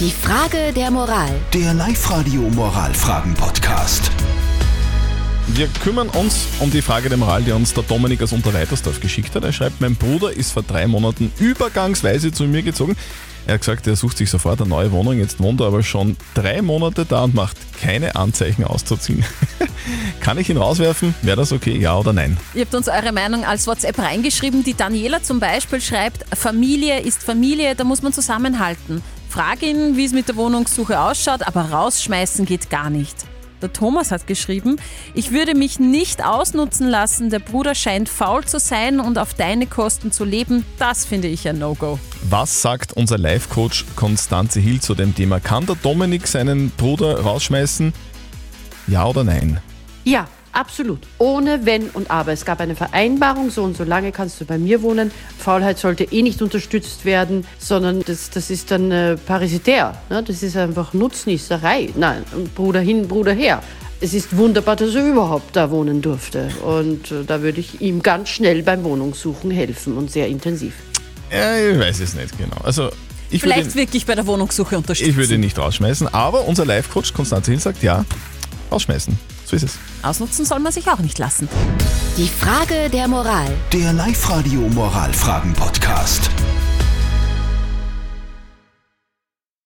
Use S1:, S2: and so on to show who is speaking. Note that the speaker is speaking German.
S1: Die Frage der Moral.
S2: Der Live-Radio Moralfragen-Podcast.
S3: Wir kümmern uns um die Frage der Moral, die uns der Dominik aus Unterweitersdorf geschickt hat. Er schreibt, mein Bruder ist vor drei Monaten übergangsweise zu mir gezogen. Er hat gesagt, er sucht sich sofort eine neue Wohnung. Jetzt wohnt er aber schon drei Monate da und macht keine Anzeichen auszuziehen. Kann ich ihn rauswerfen? Wäre das okay? Ja oder nein?
S4: Ihr habt uns eure Meinung als WhatsApp reingeschrieben. Die Daniela zum Beispiel schreibt, Familie ist Familie, da muss man zusammenhalten. Frag ihn, wie es mit der Wohnungssuche ausschaut, aber rausschmeißen geht gar nicht. Der Thomas hat geschrieben, ich würde mich nicht ausnutzen lassen, der Bruder scheint faul zu sein und auf deine Kosten zu leben, das finde ich ein No-Go.
S3: Was sagt unser Life-Coach Konstanze Hill zu dem Thema? Kann der Dominik seinen Bruder rausschmeißen? Ja oder nein?
S5: Ja, absolut. Ohne Wenn und Aber. Es gab eine Vereinbarung, so und so lange kannst du bei mir wohnen. Faulheit sollte eh nicht unterstützt werden, sondern das, das ist dann äh, parasitär. Ne? Das ist einfach Nutznießerei. Nein, Bruder hin, Bruder her. Es ist wunderbar, dass er überhaupt da wohnen durfte. Und äh, da würde ich ihm ganz schnell beim Wohnungssuchen helfen und sehr intensiv.
S3: Ja, ich weiß es nicht genau. Also ich würde,
S4: Vielleicht
S3: ihn,
S4: wirklich bei der Wohnungssuche unterstützen.
S3: ich würde ihn nicht rausschmeißen, aber unser Life-Coach Konstanze Hill sagt ja, rausschmeißen. So ist es.
S4: Ausnutzen soll man sich auch nicht lassen.
S1: Die Frage der Moral.
S2: Der Live-Radio Moralfragen-Podcast.